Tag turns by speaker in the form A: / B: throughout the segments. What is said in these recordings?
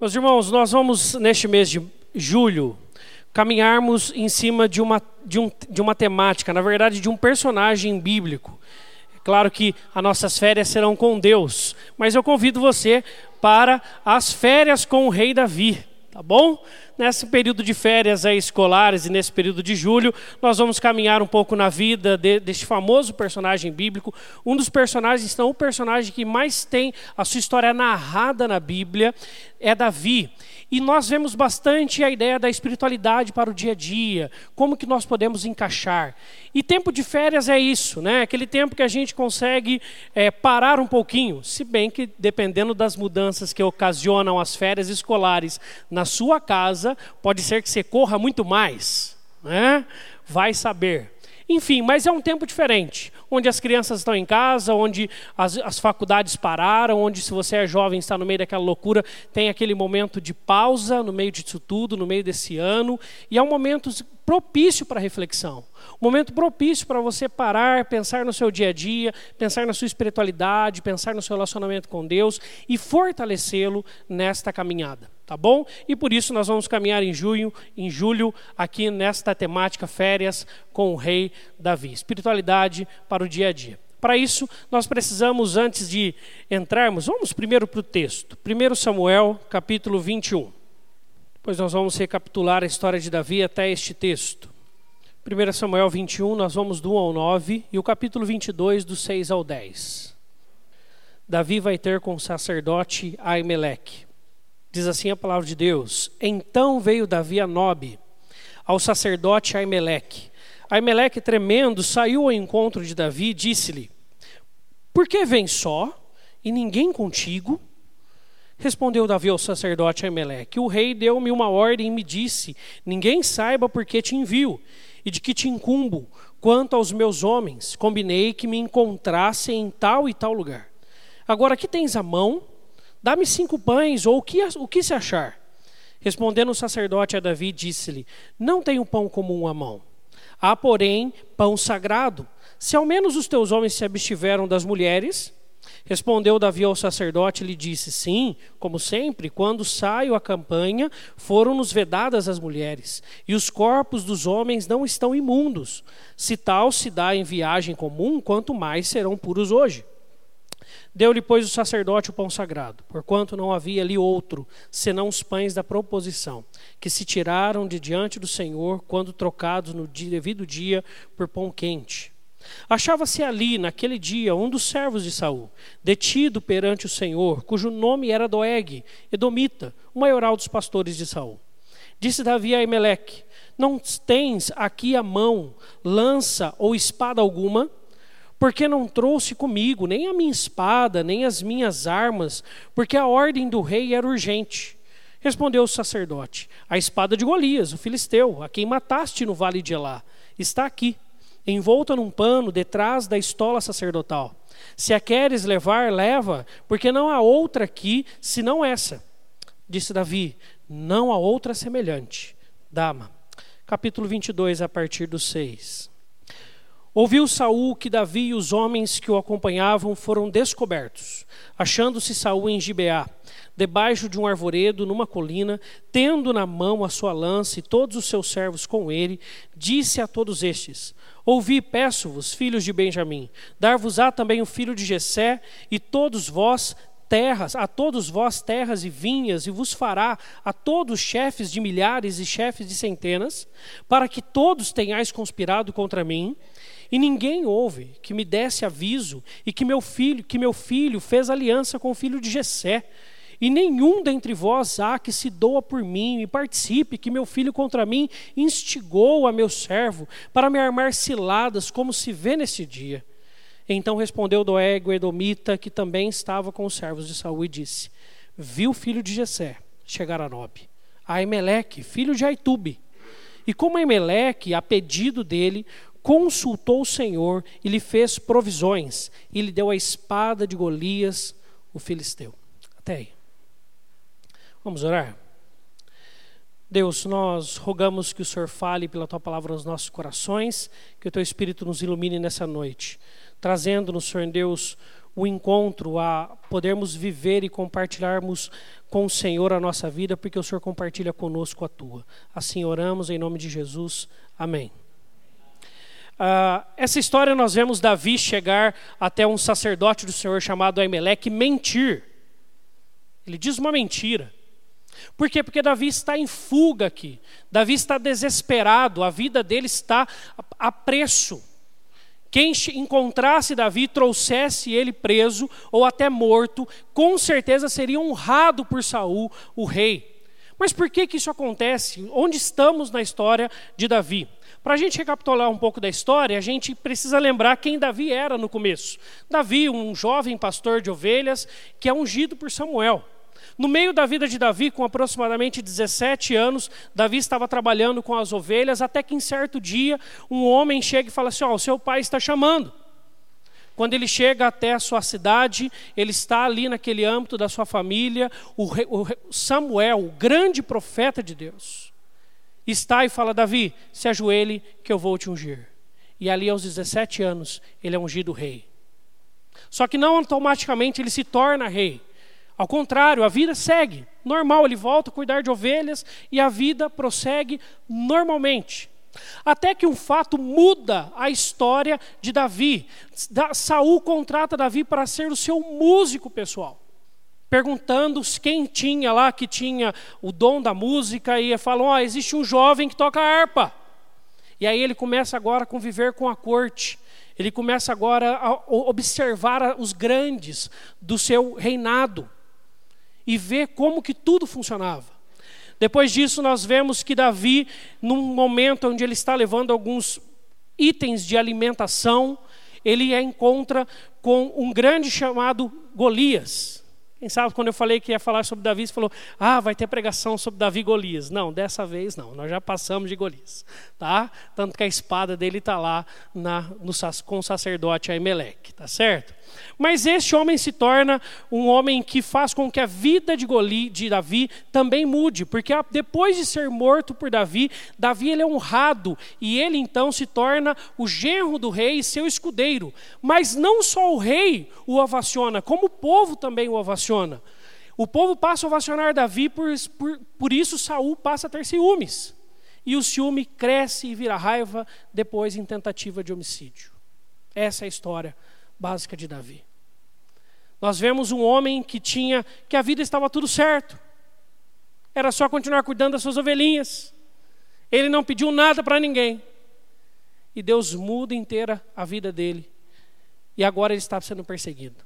A: Meus irmãos, nós vamos, neste mês de julho, caminharmos em cima de uma, de, um, de uma temática, na verdade, de um personagem bíblico. É claro que as nossas férias serão com Deus, mas eu convido você para as férias com o rei Davi, tá bom? Nesse período de férias aí, escolares e nesse período de julho, nós vamos caminhar um pouco na vida de, deste famoso personagem bíblico. Um dos personagens, não o personagem que mais tem a sua história narrada na Bíblia, é Davi. E nós vemos bastante a ideia da espiritualidade para o dia a dia, como que nós podemos encaixar. E tempo de férias é isso, né? Aquele tempo que a gente consegue é, parar um pouquinho, se bem que dependendo das mudanças que ocasionam as férias escolares na sua casa, pode ser que você corra muito mais, né? Vai saber. Enfim, mas é um tempo diferente, onde as crianças estão em casa, onde as, as faculdades pararam, onde se você é jovem está no meio daquela loucura, tem aquele momento de pausa no meio disso tudo, no meio desse ano, e é um momento propício para reflexão. Um momento propício para você parar, pensar no seu dia a dia, pensar na sua espiritualidade, pensar no seu relacionamento com Deus e fortalecê-lo nesta caminhada tá bom? E por isso nós vamos caminhar em junho, em julho, aqui nesta temática férias com o rei Davi. Espiritualidade para o dia a dia. Para isso, nós precisamos, antes de entrarmos, vamos primeiro para o texto. 1 Samuel, capítulo 21. Depois nós vamos recapitular a história de Davi até este texto. 1 Samuel 21, nós vamos do 1 ao 9, e o capítulo 22, do 6 ao 10. Davi vai ter com o sacerdote Aimeleque. Diz assim a palavra de Deus: Então veio Davi a Nobe, ao sacerdote Aimeleque. Aimeleque, tremendo, saiu ao encontro de Davi e disse-lhe: Por que vem só e ninguém contigo? Respondeu Davi ao sacerdote Aimeleque: O rei deu-me uma ordem e me disse: Ninguém saiba por que te envio e de que te incumbo. Quanto aos meus homens, combinei que me encontrassem em tal e tal lugar. Agora que tens a mão, Dá-me cinco pães, ou o que, o que se achar? Respondendo o sacerdote a Davi, disse-lhe: Não tenho pão comum à mão. Há, porém, pão sagrado. Se ao menos os teus homens se abstiveram das mulheres. Respondeu Davi ao sacerdote e lhe disse: Sim, como sempre, quando saio à campanha, foram-nos vedadas as mulheres, e os corpos dos homens não estão imundos. Se tal se dá em viagem comum, quanto mais serão puros hoje. Deu-lhe, pois, o sacerdote o pão sagrado, porquanto não havia ali outro, senão os pães da proposição, que se tiraram de diante do Senhor, quando trocados no devido dia por pão quente. Achava-se ali, naquele dia, um dos servos de Saul, detido perante o Senhor, cujo nome era Doeg, Edomita, o maioral dos pastores de Saul. Disse Davi a Emeleque: Não tens aqui a mão, lança ou espada alguma? porque não trouxe comigo nem a minha espada, nem as minhas armas, porque a ordem do rei era urgente. Respondeu o sacerdote: A espada de Golias, o filisteu, a quem mataste no vale de Elá, está aqui, envolta num pano detrás da estola sacerdotal. Se a queres levar, leva, porque não há outra aqui senão essa. Disse Davi: Não há outra semelhante. Dama. Capítulo 22, a partir do 6. Ouviu Saul que Davi e os homens que o acompanhavam foram descobertos, achando-se Saul em Gibeá, debaixo de um arvoredo numa colina, tendo na mão a sua lança e todos os seus servos com ele, disse a todos estes: Ouvi, peço-vos, filhos de Benjamim, dar-vos-á também o filho de Jessé, e todos vós terras, a todos vós terras e vinhas, e vos fará a todos chefes de milhares e chefes de centenas, para que todos tenhais conspirado contra mim. E ninguém houve que me desse aviso e que meu filho, que meu filho fez aliança com o filho de Jessé. E nenhum dentre vós há que se doa por mim e participe que meu filho contra mim instigou a meu servo para me armar ciladas, como se vê nesse dia. Então respondeu Doeg, o Edomita, que também estava com os servos de Saul, e disse: Viu o filho de Jessé chegar a Nob, a Emeleque, filho de Aitube. E como Emeleque, a pedido dele, consultou o Senhor e lhe fez provisões, e lhe deu a espada de Golias, o filisteu. Até aí. Vamos orar? Deus, nós rogamos que o Senhor fale pela tua palavra nos nossos corações, que o teu Espírito nos ilumine nessa noite, trazendo-nos, Senhor Deus, o encontro, a podermos viver e compartilharmos com o Senhor a nossa vida, porque o Senhor compartilha conosco a tua. Assim oramos em nome de Jesus. Amém. Uh, essa história nós vemos Davi chegar até um sacerdote do Senhor chamado Aimeleque mentir. Ele diz uma mentira. Por quê? Porque Davi está em fuga aqui. Davi está desesperado, a vida dele está a preço. Quem encontrasse Davi, trouxesse ele preso ou até morto, com certeza seria honrado por Saul, o rei. Mas por que, que isso acontece? Onde estamos na história de Davi? Para a gente recapitular um pouco da história, a gente precisa lembrar quem Davi era no começo. Davi, um jovem pastor de ovelhas, que é ungido por Samuel. No meio da vida de Davi, com aproximadamente 17 anos, Davi estava trabalhando com as ovelhas, até que em certo dia um homem chega e fala assim: Ó, oh, o seu pai está chamando. Quando ele chega até a sua cidade, ele está ali naquele âmbito da sua família, o, Samuel, o grande profeta de Deus, está e fala: Davi, se ajoelhe que eu vou te ungir. E ali aos 17 anos, ele é ungido rei. Só que não automaticamente ele se torna rei. Ao contrário, a vida segue normal, ele volta a cuidar de ovelhas e a vida prossegue normalmente. Até que um fato muda a história de Davi. Saul contrata Davi para ser o seu músico pessoal. Perguntando quem tinha lá que tinha o dom da música e falou: oh, existe um jovem que toca harpa. E aí ele começa agora a conviver com a corte. Ele começa agora a observar os grandes do seu reinado e ver como que tudo funcionava. Depois disso, nós vemos que Davi, num momento onde ele está levando alguns itens de alimentação, ele encontra com um grande chamado Golias. Quem sabe quando eu falei que ia falar sobre Davi, você falou, ah, vai ter pregação sobre Davi e Golias. Não, dessa vez não, nós já passamos de Golias. Tá? Tanto que a espada dele está lá na, no, com o sacerdote Aimeleque, tá certo? Mas este homem se torna um homem que faz com que a vida de, Goli, de Davi também mude, porque depois de ser morto por Davi, Davi ele é honrado e ele então se torna o genro do rei e seu escudeiro. Mas não só o rei o ovaciona, como o povo também o ovaciona. O povo passa a ovacionar Davi, por, por, por isso Saul passa a ter ciúmes. E o ciúme cresce e vira raiva depois em tentativa de homicídio. Essa é a história básica de Davi. Nós vemos um homem que tinha que a vida estava tudo certo. Era só continuar cuidando das suas ovelhinhas. Ele não pediu nada para ninguém. E Deus muda inteira a vida dele. E agora ele está sendo perseguido.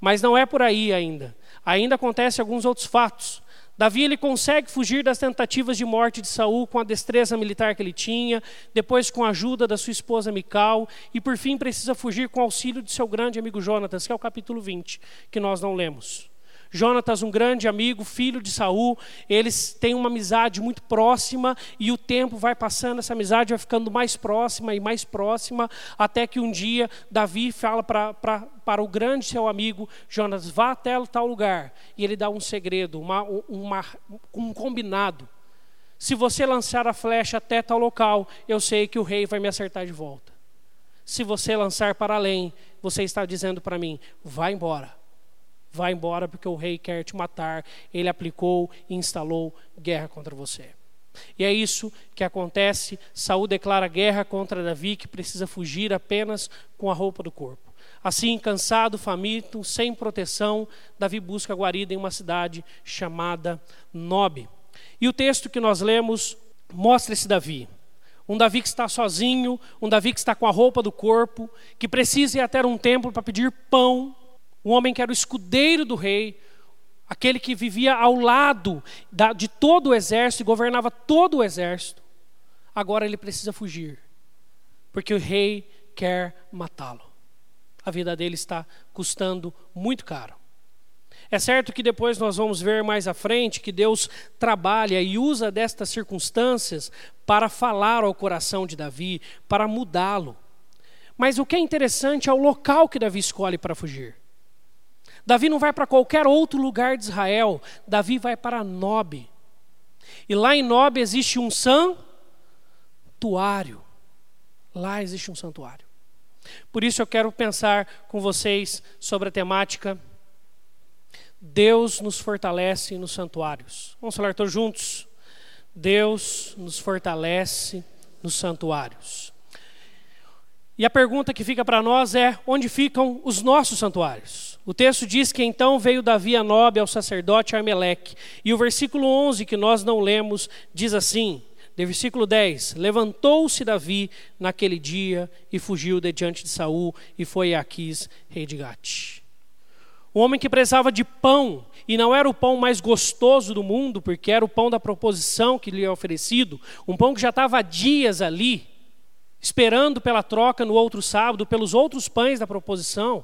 A: Mas não é por aí ainda. Ainda acontecem alguns outros fatos. Davi ele consegue fugir das tentativas de morte de Saul com a destreza militar que ele tinha, depois com a ajuda da sua esposa Mical, e por fim precisa fugir com o auxílio de seu grande amigo Jonatas, que é o capítulo 20, que nós não lemos. Jonatas, um grande amigo, filho de Saul, eles têm uma amizade muito próxima e o tempo vai passando, essa amizade vai ficando mais próxima e mais próxima, até que um dia Davi fala para o grande seu amigo Jonatas: vá até tal lugar. E ele dá um segredo, uma, uma, um combinado. Se você lançar a flecha até tal local, eu sei que o rei vai me acertar de volta. Se você lançar para além, você está dizendo para mim: vá embora Vai embora porque o rei quer te matar. Ele aplicou e instalou guerra contra você. E é isso que acontece. Saul declara guerra contra Davi, que precisa fugir apenas com a roupa do corpo. Assim, cansado, faminto, sem proteção, Davi busca guarida em uma cidade chamada Nob. E o texto que nós lemos mostra esse Davi. Um Davi que está sozinho, um Davi que está com a roupa do corpo, que precisa ir até um templo para pedir pão, um homem que era o escudeiro do rei, aquele que vivia ao lado de todo o exército e governava todo o exército, agora ele precisa fugir, porque o rei quer matá-lo. A vida dele está custando muito caro. É certo que depois nós vamos ver mais à frente que Deus trabalha e usa destas circunstâncias para falar ao coração de Davi, para mudá-lo. Mas o que é interessante é o local que Davi escolhe para fugir. Davi não vai para qualquer outro lugar de Israel, Davi vai para Nob. E lá em Nob existe um santuário. Lá existe um santuário. Por isso eu quero pensar com vocês sobre a temática Deus nos fortalece nos santuários. Vamos falar todos juntos? Deus nos fortalece nos santuários. E a pergunta que fica para nós é: onde ficam os nossos santuários? O texto diz que então veio Davi a Nobe ao sacerdote Armeleque. E o versículo 11, que nós não lemos, diz assim: de versículo 10: Levantou-se Davi naquele dia e fugiu de diante de Saul e foi a Aquis, rei de Gate. Um homem que precisava de pão, e não era o pão mais gostoso do mundo, porque era o pão da proposição que lhe é oferecido, um pão que já estava há dias ali, esperando pela troca no outro sábado, pelos outros pães da proposição.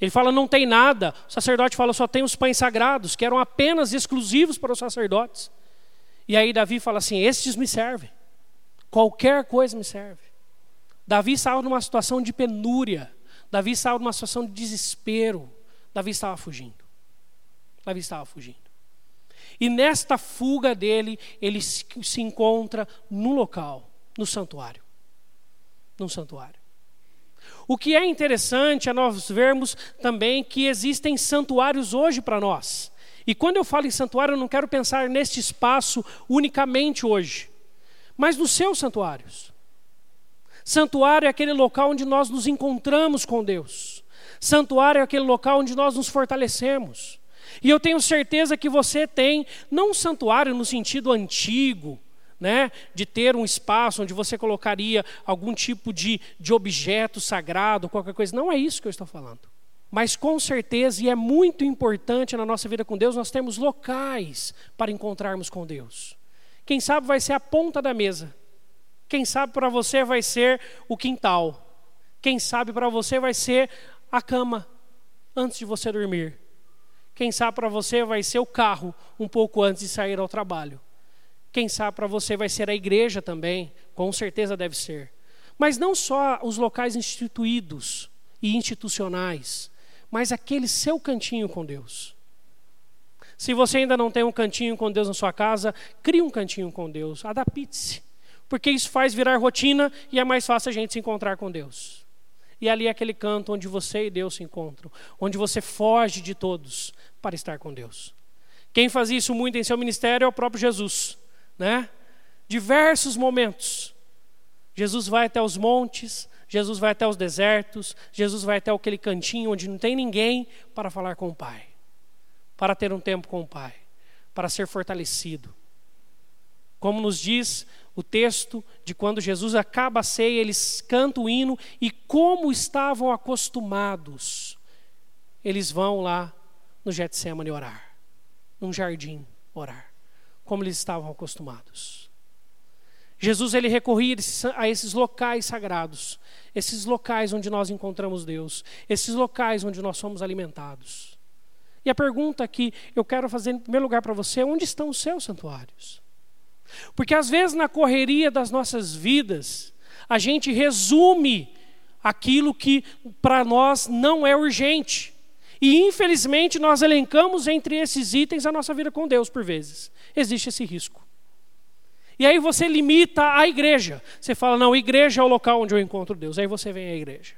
A: Ele fala: não tem nada. O sacerdote fala: só tem os pães sagrados, que eram apenas exclusivos para os sacerdotes. E aí Davi fala assim: estes me servem. Qualquer coisa me serve. Davi estava numa situação de penúria. Davi estava numa situação de desespero. Davi estava fugindo. Davi estava fugindo. E nesta fuga dele, ele se encontra no local, no santuário. No santuário. O que é interessante é nós vermos também que existem santuários hoje para nós. E quando eu falo em santuário, eu não quero pensar neste espaço unicamente hoje, mas nos seus santuários. Santuário é aquele local onde nós nos encontramos com Deus. Santuário é aquele local onde nós nos fortalecemos. E eu tenho certeza que você tem, não um santuário no sentido antigo, né, de ter um espaço onde você colocaria algum tipo de, de objeto sagrado, qualquer coisa. Não é isso que eu estou falando. Mas com certeza, e é muito importante na nossa vida com Deus, nós temos locais para encontrarmos com Deus. Quem sabe vai ser a ponta da mesa. Quem sabe para você vai ser o quintal. Quem sabe para você vai ser a cama antes de você dormir. Quem sabe para você vai ser o carro um pouco antes de sair ao trabalho. Quem sabe para você vai ser a igreja também, com certeza deve ser. Mas não só os locais instituídos e institucionais, mas aquele seu cantinho com Deus. Se você ainda não tem um cantinho com Deus na sua casa, crie um cantinho com Deus, adapte-se. Porque isso faz virar rotina e é mais fácil a gente se encontrar com Deus. E ali é aquele canto onde você e Deus se encontram, onde você foge de todos para estar com Deus. Quem faz isso muito em seu ministério é o próprio Jesus, né? Diversos momentos. Jesus vai até os montes, Jesus vai até os desertos, Jesus vai até aquele cantinho onde não tem ninguém para falar com o Pai, para ter um tempo com o Pai, para ser fortalecido. Como nos diz o texto de quando Jesus acaba a ceia, eles cantam o hino e como estavam acostumados, eles vão lá no Getsemane orar, num jardim orar, como eles estavam acostumados. Jesus ele recorria a esses locais sagrados, esses locais onde nós encontramos Deus, esses locais onde nós somos alimentados. E a pergunta que eu quero fazer em primeiro lugar para você é: onde estão os seus santuários? Porque às vezes na correria das nossas vidas, a gente resume aquilo que para nós não é urgente. E infelizmente nós elencamos entre esses itens a nossa vida com Deus por vezes. Existe esse risco. E aí você limita a igreja. Você fala, não, igreja é o local onde eu encontro Deus. Aí você vem à igreja.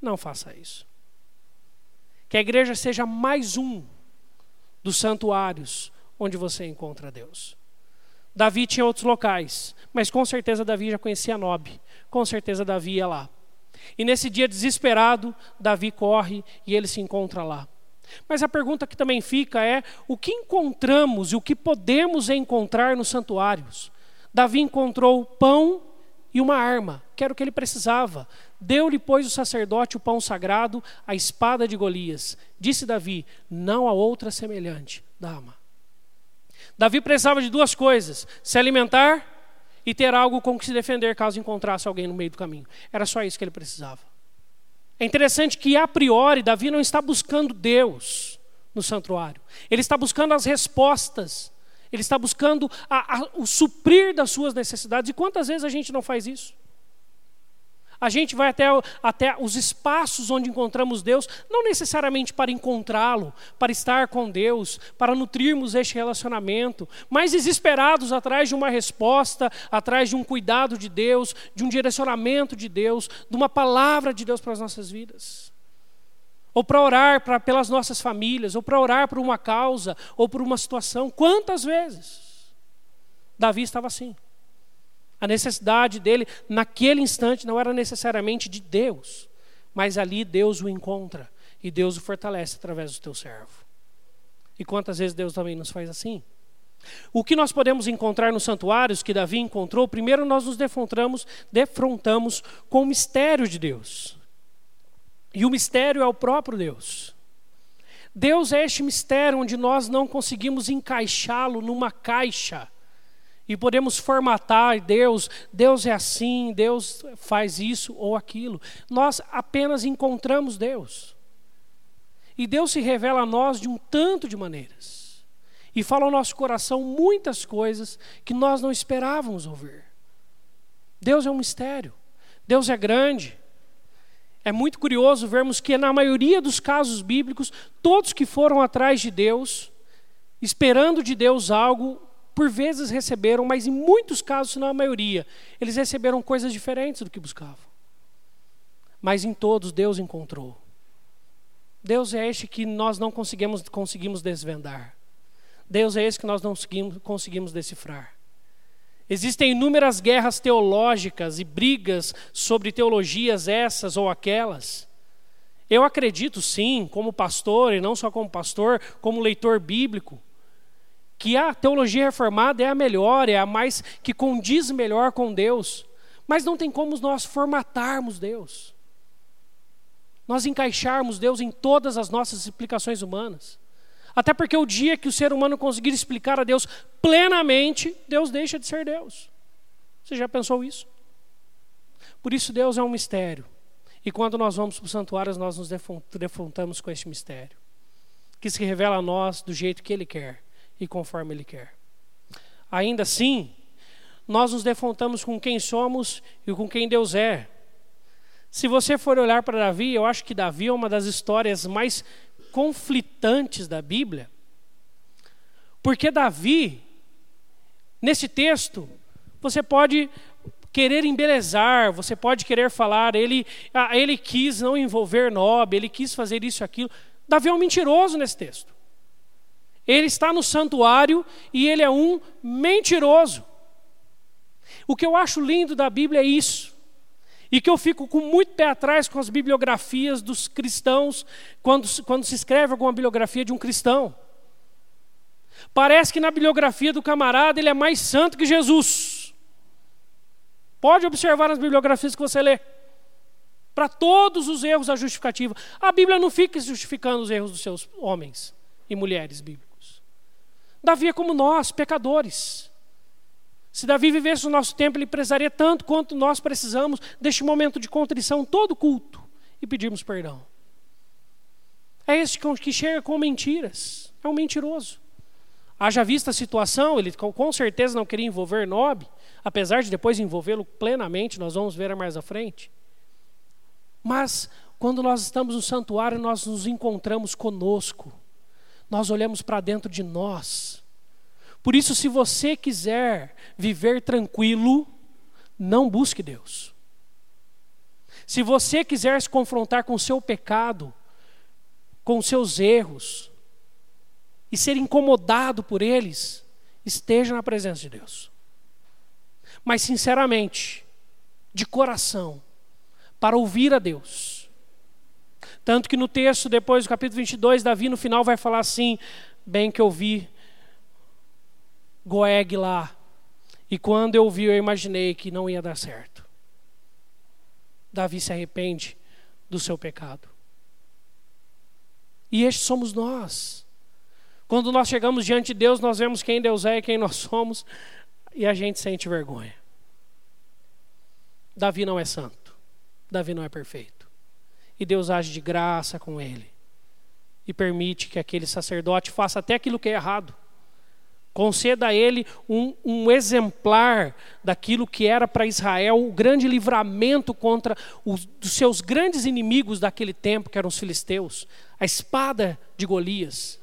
A: Não faça isso. Que a igreja seja mais um dos santuários onde você encontra Deus. Davi tinha outros locais, mas com certeza Davi já conhecia Nob. Com certeza Davi ia lá. E nesse dia desesperado, Davi corre e ele se encontra lá. Mas a pergunta que também fica é: o que encontramos e o que podemos encontrar nos santuários? Davi encontrou pão e uma arma, que era o que ele precisava. Deu-lhe, pois, o sacerdote o pão sagrado, a espada de Golias. Disse Davi: Não há outra semelhante, dama. Davi precisava de duas coisas: se alimentar e ter algo com que se defender caso encontrasse alguém no meio do caminho. Era só isso que ele precisava. É interessante que, a priori, Davi não está buscando Deus no santuário, ele está buscando as respostas ele está buscando a, a, o suprir das suas necessidades. E quantas vezes a gente não faz isso? A gente vai até, até os espaços onde encontramos Deus, não necessariamente para encontrá-lo, para estar com Deus, para nutrirmos este relacionamento, mas desesperados atrás de uma resposta, atrás de um cuidado de Deus, de um direcionamento de Deus, de uma palavra de Deus para as nossas vidas. Ou para orar pra, pelas nossas famílias, ou para orar por uma causa, ou por uma situação. Quantas vezes? Davi estava assim. A necessidade dele, naquele instante, não era necessariamente de Deus, mas ali Deus o encontra e Deus o fortalece através do teu servo. E quantas vezes Deus também nos faz assim? O que nós podemos encontrar nos santuários que Davi encontrou, primeiro nós nos defrontamos, defrontamos com o mistério de Deus. E o mistério é o próprio Deus. Deus é este mistério onde nós não conseguimos encaixá-lo numa caixa e podemos formatar Deus, Deus é assim, Deus faz isso ou aquilo. Nós apenas encontramos Deus. E Deus se revela a nós de um tanto de maneiras. E fala ao nosso coração muitas coisas que nós não esperávamos ouvir. Deus é um mistério. Deus é grande. É muito curioso vermos que, na maioria dos casos bíblicos, todos que foram atrás de Deus, esperando de Deus algo, por vezes receberam, mas em muitos casos, se não a maioria, eles receberam coisas diferentes do que buscavam. Mas em todos Deus encontrou. Deus é este que nós não conseguimos, conseguimos desvendar. Deus é esse que nós não conseguimos, conseguimos decifrar. Existem inúmeras guerras teológicas e brigas sobre teologias essas ou aquelas. Eu acredito sim, como pastor, e não só como pastor, como leitor bíblico, que a teologia reformada é a melhor, é a mais que condiz melhor com Deus. Mas não tem como nós formatarmos Deus. Nós encaixarmos Deus em todas as nossas explicações humanas. Até porque o dia que o ser humano conseguir explicar a Deus plenamente, Deus deixa de ser Deus. Você já pensou isso? Por isso Deus é um mistério. E quando nós vamos para os santuários, nós nos defrontamos com este mistério, que se revela a nós do jeito que Ele quer e conforme Ele quer. Ainda assim, nós nos defrontamos com quem somos e com quem Deus é. Se você for olhar para Davi, eu acho que Davi é uma das histórias mais conflitantes da Bíblia. Porque Davi, nesse texto, você pode querer embelezar, você pode querer falar, ele, ah, ele quis não envolver Nob, ele quis fazer isso e aquilo. Davi é um mentiroso nesse texto. Ele está no santuário e ele é um mentiroso. O que eu acho lindo da Bíblia é isso. E que eu fico com muito pé atrás com as bibliografias dos cristãos, quando, quando se escreve alguma bibliografia de um cristão. Parece que na bibliografia do camarada ele é mais santo que Jesus. Pode observar nas bibliografias que você lê. Para todos os erros a justificativa. A Bíblia não fica justificando os erros dos seus homens e mulheres bíblicos. Davi é como nós, pecadores. Se Davi vivesse no nosso tempo, ele precisaria tanto quanto nós precisamos deste momento de contrição todo culto e pedirmos perdão. É esse que chega com mentiras, é um mentiroso. Haja vista a situação, ele com certeza não queria envolver Nob, apesar de depois envolvê-lo plenamente, nós vamos ver mais à frente. Mas quando nós estamos no santuário, nós nos encontramos conosco nós olhamos para dentro de nós. Por isso, se você quiser viver tranquilo, não busque Deus. Se você quiser se confrontar com o seu pecado, com os seus erros, e ser incomodado por eles, esteja na presença de Deus. Mas, sinceramente, de coração, para ouvir a Deus tanto que no texto, depois do capítulo 22, Davi no final vai falar assim: Bem que eu vi Goeg lá, e quando eu vi, eu imaginei que não ia dar certo. Davi se arrepende do seu pecado. E estes somos nós. Quando nós chegamos diante de Deus, nós vemos quem Deus é e quem nós somos, e a gente sente vergonha. Davi não é santo. Davi não é perfeito e Deus age de graça com ele. E permite que aquele sacerdote faça até aquilo que é errado. Conceda a ele um, um exemplar daquilo que era para Israel o grande livramento contra os seus grandes inimigos daquele tempo, que eram os filisteus, a espada de Golias.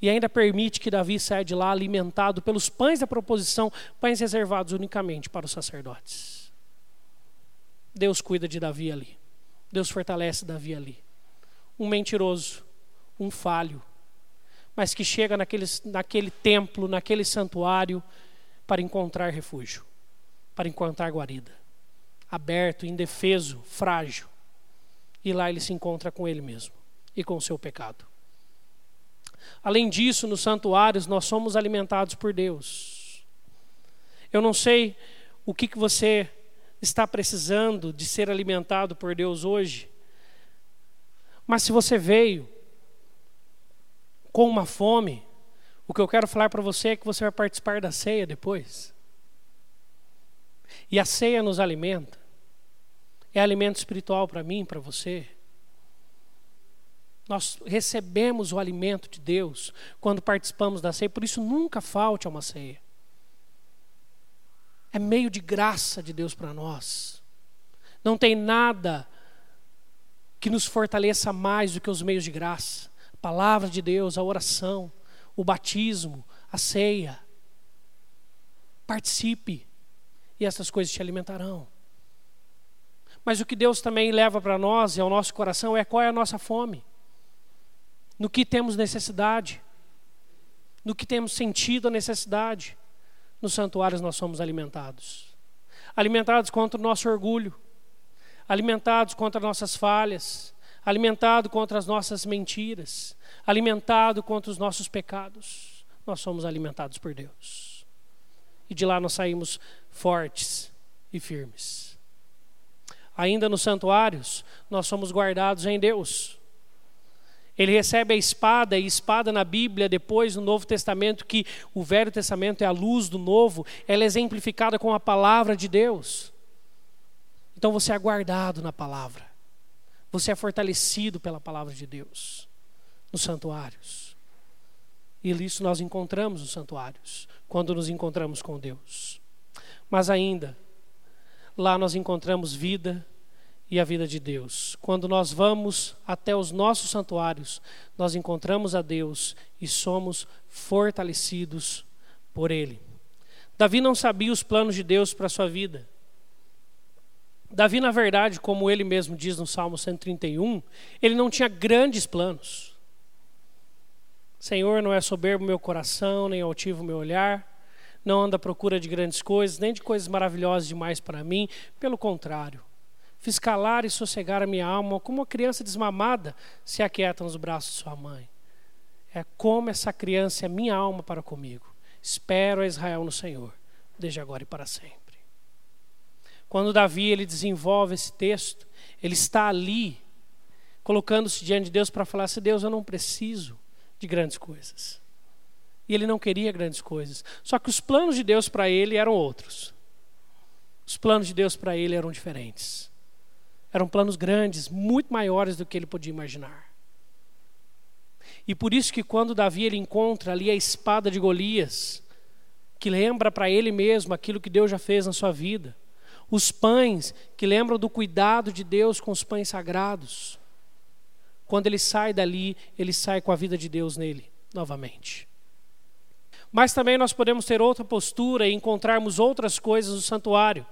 A: E ainda permite que Davi saia de lá alimentado pelos pães da proposição, pães reservados unicamente para os sacerdotes. Deus cuida de Davi ali. Deus fortalece Davi ali. Um mentiroso, um falho, mas que chega naquele, naquele templo, naquele santuário, para encontrar refúgio, para encontrar guarida. Aberto, indefeso, frágil. E lá ele se encontra com ele mesmo e com o seu pecado. Além disso, nos santuários nós somos alimentados por Deus. Eu não sei o que, que você está precisando de ser alimentado por Deus hoje, mas se você veio com uma fome, o que eu quero falar para você é que você vai participar da ceia depois. E a ceia nos alimenta. É alimento espiritual para mim, para você. Nós recebemos o alimento de Deus quando participamos da ceia, por isso nunca falte a uma ceia. É meio de graça de Deus para nós. Não tem nada que nos fortaleça mais do que os meios de graça a palavra de Deus, a oração, o batismo, a ceia. Participe e essas coisas te alimentarão. Mas o que Deus também leva para nós e ao nosso coração é qual é a nossa fome. No que temos necessidade. No que temos sentido a necessidade. Nos santuários nós somos alimentados. Alimentados contra o nosso orgulho. Alimentados contra nossas falhas alimentado contra as nossas mentiras, alimentado contra os nossos pecados. Nós somos alimentados por Deus. E de lá nós saímos fortes e firmes. Ainda nos santuários, nós somos guardados em Deus. Ele recebe a espada, e espada na Bíblia, depois no Novo Testamento, que o Velho Testamento é a luz do Novo, ela é exemplificada com a palavra de Deus. Então você é guardado na palavra. Você é fortalecido pela palavra de Deus nos santuários. E isso nós encontramos nos santuários, quando nos encontramos com Deus. Mas ainda, lá nós encontramos vida e a vida de Deus. Quando nós vamos até os nossos santuários, nós encontramos a Deus e somos fortalecidos por Ele. Davi não sabia os planos de Deus para a sua vida. Davi, na verdade, como ele mesmo diz no Salmo 131, ele não tinha grandes planos. Senhor, não é soberbo meu coração, nem altivo meu olhar, não anda à procura de grandes coisas, nem de coisas maravilhosas demais para mim, pelo contrário. Fiz calar e sossegar a minha alma, como uma criança desmamada se aquieta nos braços de sua mãe. É como essa criança é minha alma para comigo. Espero a Israel no Senhor, desde agora e para sempre. Quando Davi ele desenvolve esse texto, ele está ali colocando-se diante de Deus para falar assim: Deus, eu não preciso de grandes coisas. E ele não queria grandes coisas. Só que os planos de Deus para ele eram outros. Os planos de Deus para ele eram diferentes. Eram planos grandes, muito maiores do que ele podia imaginar. E por isso que quando Davi ele encontra ali a espada de Golias, que lembra para ele mesmo aquilo que Deus já fez na sua vida, os pães que lembram do cuidado de Deus com os pães sagrados. Quando ele sai dali, ele sai com a vida de Deus nele novamente. Mas também nós podemos ter outra postura e encontrarmos outras coisas no santuário.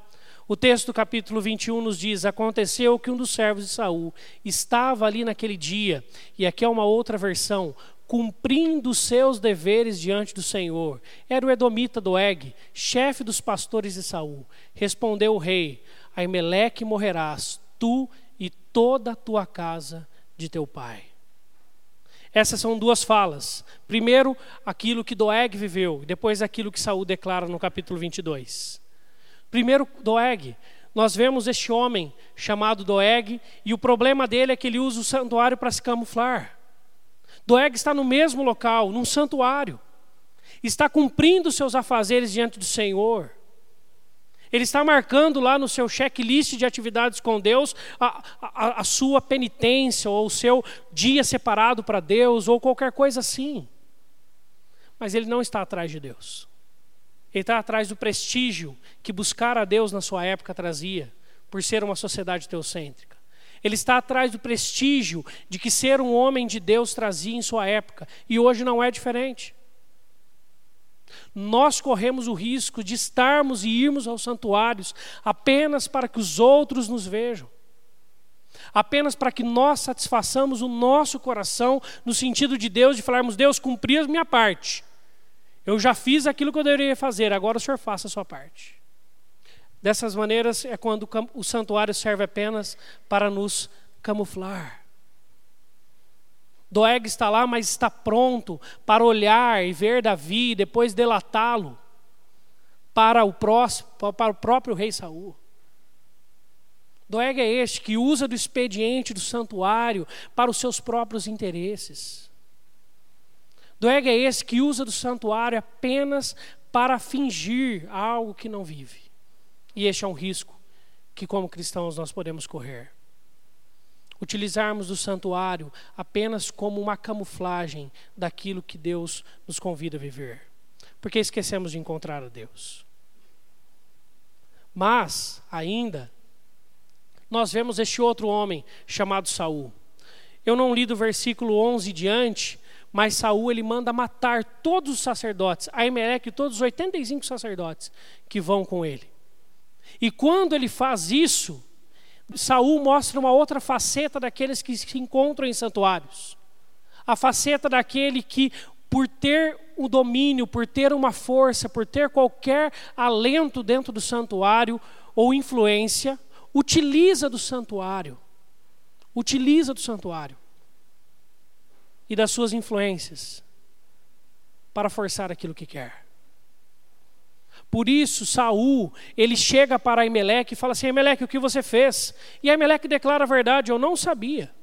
A: O texto do capítulo 21 nos diz: Aconteceu que um dos servos de Saul estava ali naquele dia, e aqui é uma outra versão, cumprindo seus deveres diante do Senhor. Era o Edomita Doeg, chefe dos pastores de Saul. Respondeu o rei: Aimeleque morrerás, tu e toda a tua casa de teu pai. Essas são duas falas. Primeiro, aquilo que Doeg viveu, depois aquilo que Saul declara no capítulo 22. Primeiro, Doeg. Nós vemos este homem chamado Doeg, e o problema dele é que ele usa o santuário para se camuflar. Doeg está no mesmo local, num santuário. Está cumprindo seus afazeres diante do Senhor. Ele está marcando lá no seu checklist de atividades com Deus a, a, a sua penitência, ou o seu dia separado para Deus, ou qualquer coisa assim. Mas ele não está atrás de Deus. Ele está atrás do prestígio que buscar a Deus na sua época trazia, por ser uma sociedade teocêntrica. Ele está atrás do prestígio de que ser um homem de Deus trazia em sua época, e hoje não é diferente. Nós corremos o risco de estarmos e irmos aos santuários apenas para que os outros nos vejam apenas para que nós satisfaçamos o nosso coração, no sentido de Deus, de falarmos, Deus, cumpri a minha parte. Eu já fiz aquilo que eu deveria fazer, agora o Senhor faça a sua parte. Dessas maneiras é quando o santuário serve apenas para nos camuflar. Doeg está lá, mas está pronto para olhar e ver Davi e depois delatá-lo para o próximo, para o próprio rei Saul. Doeg é este que usa do expediente do santuário para os seus próprios interesses. Doeg é esse que usa do santuário apenas para fingir algo que não vive. E este é um risco que, como cristãos, nós podemos correr. Utilizarmos o santuário apenas como uma camuflagem daquilo que Deus nos convida a viver. Porque esquecemos de encontrar a Deus. Mas, ainda, nós vemos este outro homem chamado Saul. Eu não li do versículo 11 diante, mas Saul ele manda matar todos os sacerdotes, Aimeleque e todos os 85 sacerdotes que vão com ele. E quando ele faz isso, Saul mostra uma outra faceta daqueles que se encontram em santuários. A faceta daquele que, por ter o domínio, por ter uma força, por ter qualquer alento dentro do santuário ou influência, utiliza do santuário, utiliza do santuário e das suas influências para forçar aquilo que quer. Por isso, Saul, ele chega para Emelec e fala assim: Emelec, o que você fez? E Emelec declara a verdade: Eu não sabia.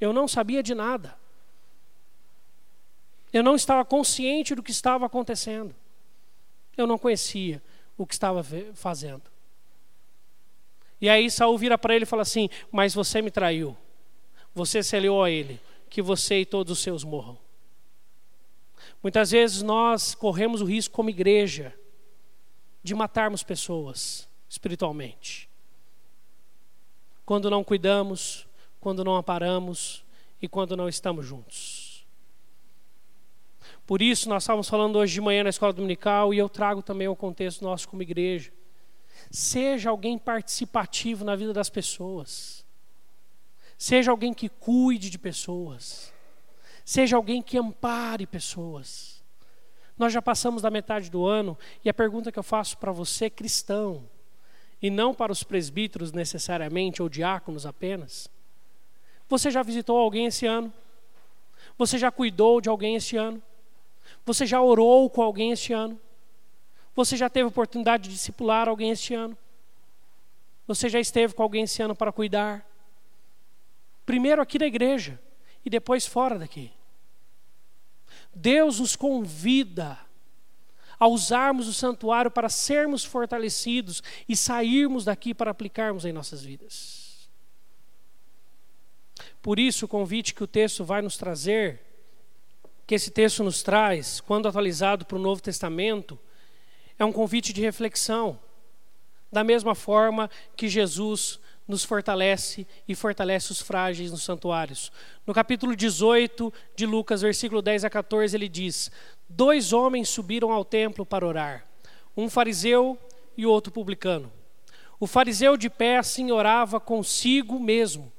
A: Eu não sabia de nada. Eu não estava consciente do que estava acontecendo. Eu não conhecia o que estava fazendo. E aí Saul vira para ele e fala assim: Mas você me traiu. Você se aliou a ele. Que você e todos os seus morram. Muitas vezes nós corremos o risco, como igreja, de matarmos pessoas espiritualmente. Quando não cuidamos, quando não amparamos e quando não estamos juntos. Por isso, nós estávamos falando hoje de manhã na escola dominical e eu trago também o contexto nosso como igreja. Seja alguém participativo na vida das pessoas. Seja alguém que cuide de pessoas. Seja alguém que ampare pessoas. Nós já passamos da metade do ano e a pergunta que eu faço para você, cristão, e não para os presbíteros necessariamente ou diáconos apenas: você já visitou alguém esse ano? Você já cuidou de alguém esse ano? Você já orou com alguém esse ano? Você já teve oportunidade de discipular alguém este ano? Você já esteve com alguém esse ano para cuidar? Primeiro aqui na igreja e depois fora daqui. Deus nos convida a usarmos o santuário para sermos fortalecidos e sairmos daqui para aplicarmos em nossas vidas. Por isso, o convite que o texto vai nos trazer, que esse texto nos traz, quando atualizado para o Novo Testamento, é um convite de reflexão. Da mesma forma que Jesus nos fortalece e fortalece os frágeis nos santuários. No capítulo 18 de Lucas, versículo 10 a 14, ele diz: Dois homens subiram ao templo para orar, um fariseu e outro publicano. O fariseu de pé assim orava consigo mesmo: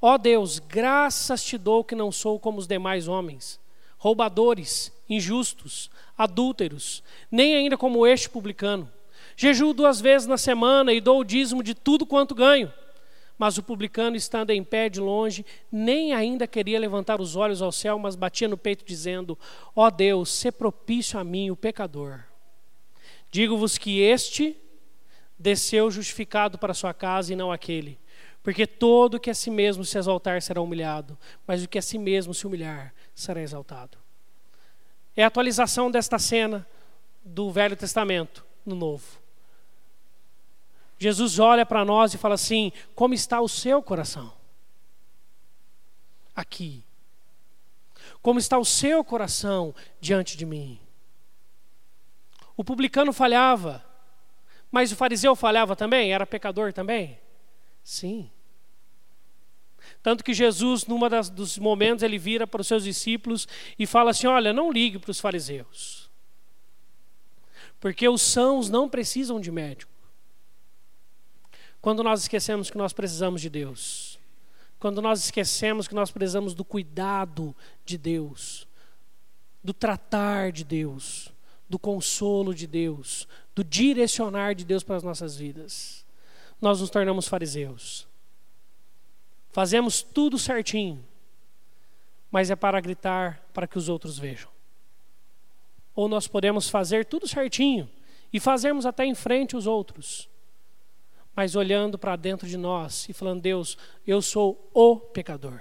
A: Ó oh Deus, graças te dou que não sou como os demais homens, roubadores, injustos, adúlteros, nem ainda como este publicano. Jejuo duas vezes na semana e dou o dízimo de tudo quanto ganho. Mas o publicano, estando em pé de longe, nem ainda queria levantar os olhos ao céu, mas batia no peito, dizendo: Ó oh Deus, se propício a mim, o pecador. Digo-vos que este desceu justificado para sua casa e não aquele. Porque todo que a si mesmo se exaltar será humilhado, mas o que a si mesmo se humilhar será exaltado. É a atualização desta cena do Velho Testamento no Novo. Jesus olha para nós e fala assim: como está o seu coração? Aqui. Como está o seu coração diante de mim? O publicano falhava, mas o fariseu falhava também? Era pecador também? Sim. Tanto que Jesus, num dos momentos, ele vira para os seus discípulos e fala assim: Olha, não ligue para os fariseus, porque os sãos não precisam de médico. Quando nós esquecemos que nós precisamos de Deus, quando nós esquecemos que nós precisamos do cuidado de Deus, do tratar de Deus, do consolo de Deus, do direcionar de Deus para as nossas vidas, nós nos tornamos fariseus. Fazemos tudo certinho, mas é para gritar para que os outros vejam. Ou nós podemos fazer tudo certinho e fazermos até em frente os outros, mas olhando para dentro de nós e falando: Deus, eu sou o pecador.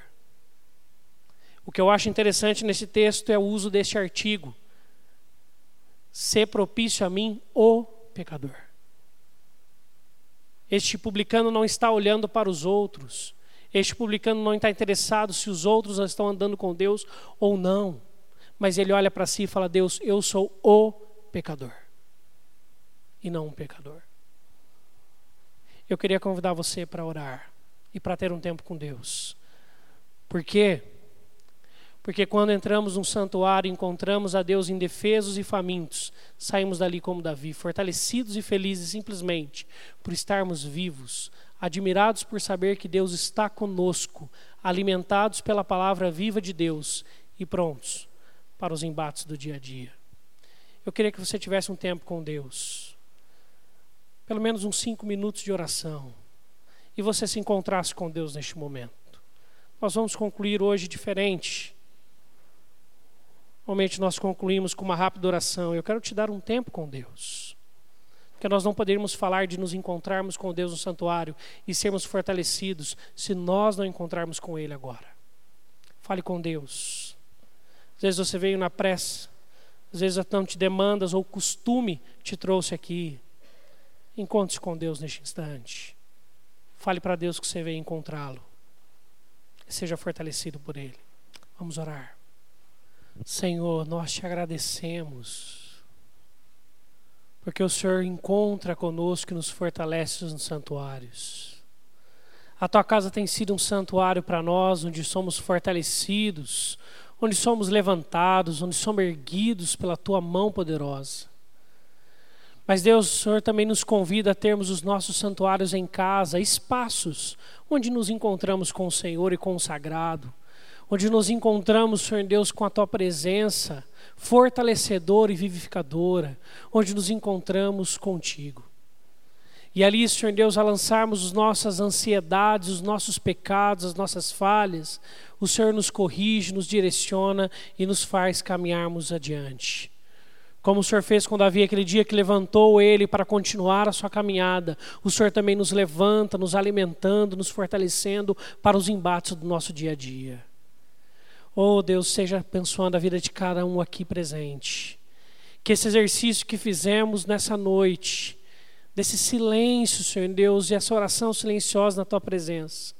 A: O que eu acho interessante nesse texto é o uso deste artigo. Ser propício a mim, o pecador. Este publicano não está olhando para os outros. Este publicano não está interessado se os outros estão andando com Deus ou não. Mas ele olha para si e fala: Deus, eu sou o pecador. E não um pecador. Eu queria convidar você para orar e para ter um tempo com Deus. Por quê? Porque quando entramos num santuário, encontramos a Deus indefesos e famintos, saímos dali como Davi, fortalecidos e felizes simplesmente por estarmos vivos, admirados por saber que Deus está conosco, alimentados pela palavra viva de Deus e prontos para os embates do dia a dia. Eu queria que você tivesse um tempo com Deus, pelo menos uns cinco minutos de oração, e você se encontrasse com Deus neste momento. Nós vamos concluir hoje diferente. Normalmente nós concluímos com uma rápida oração. Eu quero te dar um tempo com Deus. Porque nós não poderíamos falar de nos encontrarmos com Deus no santuário e sermos fortalecidos se nós não encontrarmos com Ele agora. Fale com Deus. Às vezes você veio na pressa, às vezes não te demandas ou costume te trouxe aqui. Encontre-se com Deus neste instante. Fale para Deus que você veio encontrá-lo. Seja fortalecido por Ele. Vamos orar. Senhor, nós te agradecemos porque o Senhor encontra conosco e nos fortalece nos santuários. A tua casa tem sido um santuário para nós, onde somos fortalecidos, onde somos levantados, onde somos erguidos pela tua mão poderosa. Mas Deus, o Senhor também nos convida a termos os nossos santuários em casa, espaços onde nos encontramos com o Senhor e com o sagrado, onde nos encontramos, Senhor Deus, com a tua presença, fortalecedora e vivificadora, onde nos encontramos contigo. E ali, Senhor Deus, a lançarmos as nossas ansiedades, os nossos pecados, as nossas falhas, o Senhor nos corrige, nos direciona e nos faz caminharmos adiante. Como o Senhor fez com Davi aquele dia que levantou ele para continuar a sua caminhada, o Senhor também nos levanta, nos alimentando, nos fortalecendo para os embates do nosso dia a dia. Oh Deus, seja abençoando a vida de cada um aqui presente. Que esse exercício que fizemos nessa noite, desse silêncio, Senhor Deus, e essa oração silenciosa na tua presença,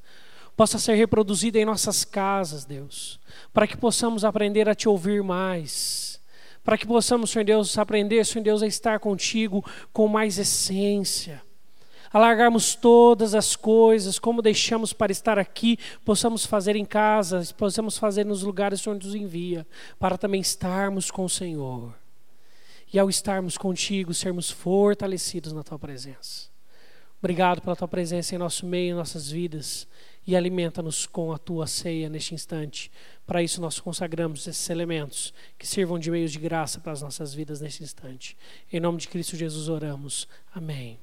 A: possa ser reproduzida em nossas casas, Deus, para que possamos aprender a te ouvir mais, para que possamos, Senhor Deus, aprender, Senhor Deus, a estar contigo com mais essência alargarmos todas as coisas, como deixamos para estar aqui, possamos fazer em casa, possamos fazer nos lugares onde nos envia, para também estarmos com o Senhor. E ao estarmos contigo, sermos fortalecidos na tua presença. Obrigado pela tua presença em nosso meio, em nossas vidas, e alimenta-nos com a tua ceia neste instante. Para isso, nós consagramos esses elementos que sirvam de meios de graça para as nossas vidas neste instante. Em nome de Cristo Jesus oramos. Amém.